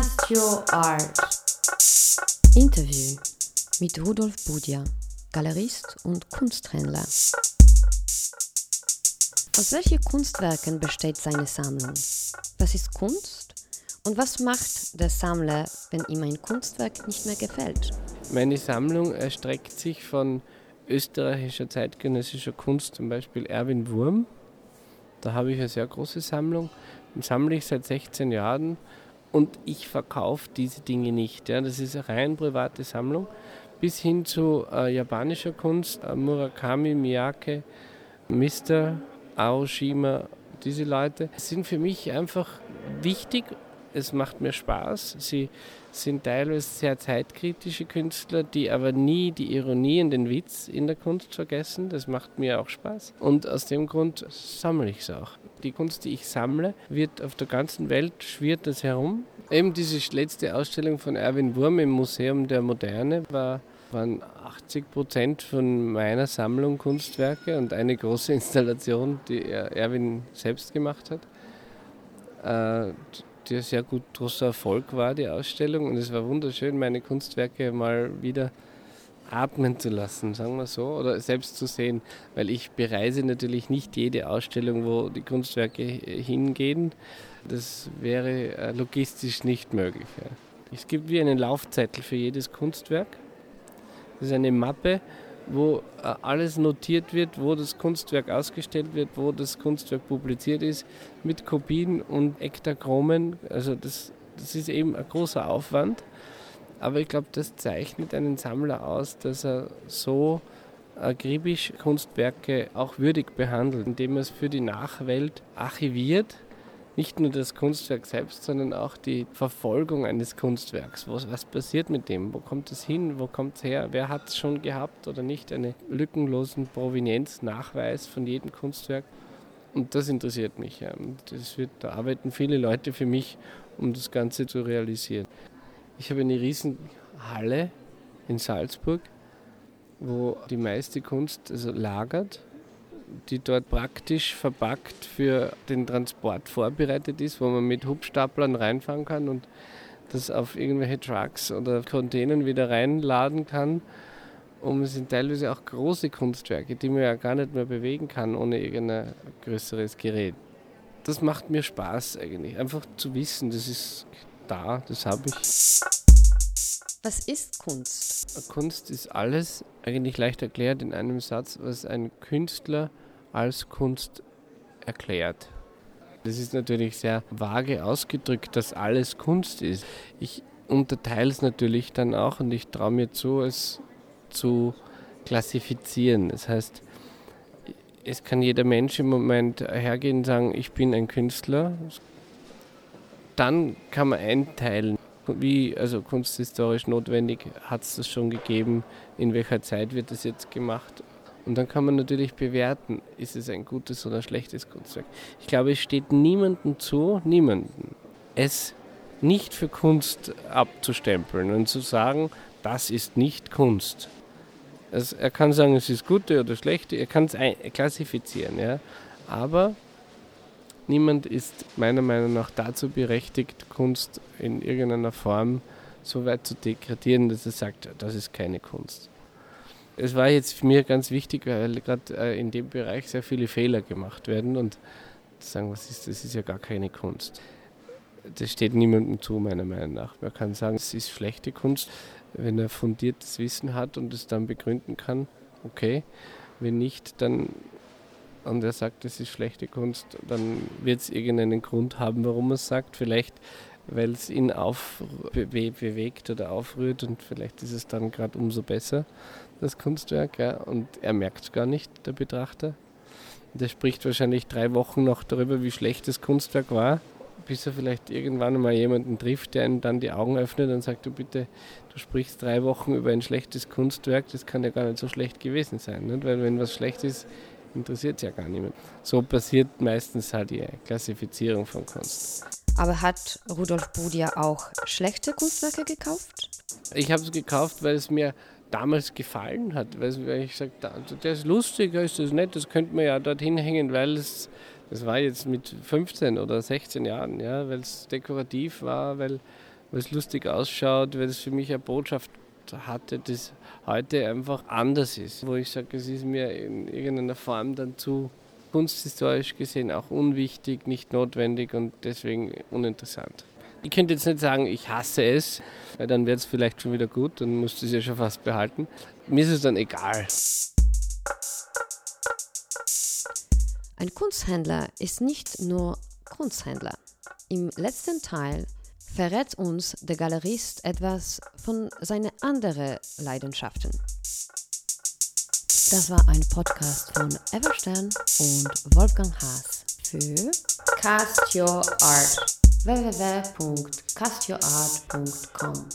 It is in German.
Cast Your Art. Interview mit Rudolf Budia, Galerist und Kunsthändler. Aus welchen Kunstwerken besteht seine Sammlung? Was ist Kunst? Und was macht der Sammler, wenn ihm ein Kunstwerk nicht mehr gefällt? Meine Sammlung erstreckt sich von österreichischer zeitgenössischer Kunst, zum Beispiel Erwin Wurm. Da habe ich eine sehr große Sammlung. Den sammle ich seit 16 Jahren und ich verkaufe diese Dinge nicht. Ja. Das ist eine rein private Sammlung. Bis hin zu äh, japanischer Kunst, äh, Murakami, Miyake, Mr. Aoshima, diese Leute sind für mich einfach wichtig. Es macht mir Spaß. Sie sind teilweise sehr zeitkritische Künstler, die aber nie die Ironie und den Witz in der Kunst vergessen. Das macht mir auch Spaß. Und aus dem Grund sammle ich es auch. Die Kunst, die ich sammle, wird auf der ganzen Welt schwirrt das herum. Eben diese letzte Ausstellung von Erwin Wurm im Museum der Moderne war waren 80 Prozent von meiner Sammlung Kunstwerke und eine große Installation, die Erwin selbst gemacht hat. Ein sehr gut großer Erfolg war, die Ausstellung. Und es war wunderschön, meine Kunstwerke mal wieder atmen zu lassen, sagen wir so, oder selbst zu sehen, weil ich bereise natürlich nicht jede Ausstellung, wo die Kunstwerke hingehen. Das wäre äh, logistisch nicht möglich. Es gibt wie einen Laufzettel für jedes Kunstwerk. Das ist eine Mappe, wo äh, alles notiert wird, wo das Kunstwerk ausgestellt wird, wo das Kunstwerk publiziert ist, mit Kopien und Ektachromen. Also das, das ist eben ein großer Aufwand. Aber ich glaube, das zeichnet einen Sammler aus, dass er so akribisch Kunstwerke auch würdig behandelt, indem er es für die Nachwelt archiviert nicht nur das Kunstwerk selbst, sondern auch die Verfolgung eines Kunstwerks. Was, was passiert mit dem? Wo kommt es hin? Wo kommt es her? Wer hat es schon gehabt oder nicht? Einen lückenlosen Provenienznachweis von jedem Kunstwerk. Und das interessiert mich. Ja. Das wird, da arbeiten viele Leute für mich, um das Ganze zu realisieren. Ich habe eine riesen Halle in Salzburg, wo die meiste Kunst also lagert die dort praktisch verpackt für den Transport vorbereitet ist, wo man mit Hubstaplern reinfahren kann und das auf irgendwelche Trucks oder Containern wieder reinladen kann. Und es sind teilweise auch große Kunstwerke, die man ja gar nicht mehr bewegen kann ohne irgendein größeres Gerät. Das macht mir Spaß eigentlich, einfach zu wissen, das ist da, das habe ich. Was ist Kunst? Kunst ist alles, eigentlich leicht erklärt in einem Satz, was ein Künstler als Kunst erklärt. Das ist natürlich sehr vage ausgedrückt, dass alles Kunst ist. Ich unterteile es natürlich dann auch und ich traue mir zu, es zu klassifizieren. Das heißt, es kann jeder Mensch im Moment hergehen und sagen, ich bin ein Künstler. Dann kann man einteilen, wie also kunsthistorisch notwendig hat es das schon gegeben, in welcher Zeit wird das jetzt gemacht und dann kann man natürlich bewerten, ist es ein gutes oder schlechtes Kunstwerk. Ich glaube, es steht niemandem zu, niemandem, es nicht für Kunst abzustempeln und zu sagen, das ist nicht Kunst. Also er kann sagen, es ist gute oder schlechte, er kann es klassifizieren, ja. aber niemand ist meiner Meinung nach dazu berechtigt, Kunst in irgendeiner Form so weit zu degradieren, dass er sagt, das ist keine Kunst es war jetzt für mich ganz wichtig, weil gerade äh, in dem Bereich sehr viele Fehler gemacht werden und sagen, was ist, das ist ja gar keine Kunst. Das steht niemandem zu, meiner Meinung nach. Man kann sagen, es ist schlechte Kunst, wenn er fundiertes Wissen hat und es dann begründen kann, okay. Wenn nicht, dann und er sagt, es ist schlechte Kunst, dann wird es irgendeinen Grund haben, warum er es sagt. Vielleicht, weil es ihn bewegt oder aufrührt und vielleicht ist es dann gerade umso besser das Kunstwerk, ja, und er merkt es gar nicht, der Betrachter. Der spricht wahrscheinlich drei Wochen noch darüber, wie schlecht das Kunstwerk war, bis er vielleicht irgendwann mal jemanden trifft, der ihm dann die Augen öffnet und sagt, du bitte, du sprichst drei Wochen über ein schlechtes Kunstwerk, das kann ja gar nicht so schlecht gewesen sein, nicht? weil wenn was schlecht ist, interessiert es ja gar niemand. So passiert meistens halt die Klassifizierung von Kunst. Aber hat Rudolf Budia auch schlechte Kunstwerke gekauft? Ich habe es gekauft, weil es mir damals gefallen hat. Weil ich gesagt also der ist lustig, ist das nett, das könnte man ja dorthin hängen, weil es, das war jetzt mit 15 oder 16 Jahren, ja, weil es dekorativ war, weil, weil es lustig ausschaut, weil es für mich eine Botschaft hatte, das heute einfach anders ist. Wo ich sage, es ist mir in irgendeiner Form dann zu kunsthistorisch gesehen auch unwichtig, nicht notwendig und deswegen uninteressant. Ich könnte jetzt nicht sagen, ich hasse es, weil dann wird es vielleicht schon wieder gut, dann musst du es ja schon fast behalten. Mir ist es dann egal. Ein Kunsthändler ist nicht nur Kunsthändler. Im letzten Teil verrät uns der Galerist etwas von seinen anderen Leidenschaften. Das war ein Podcast von Everstern und Wolfgang Haas für Cast Your Art www.castyourart.com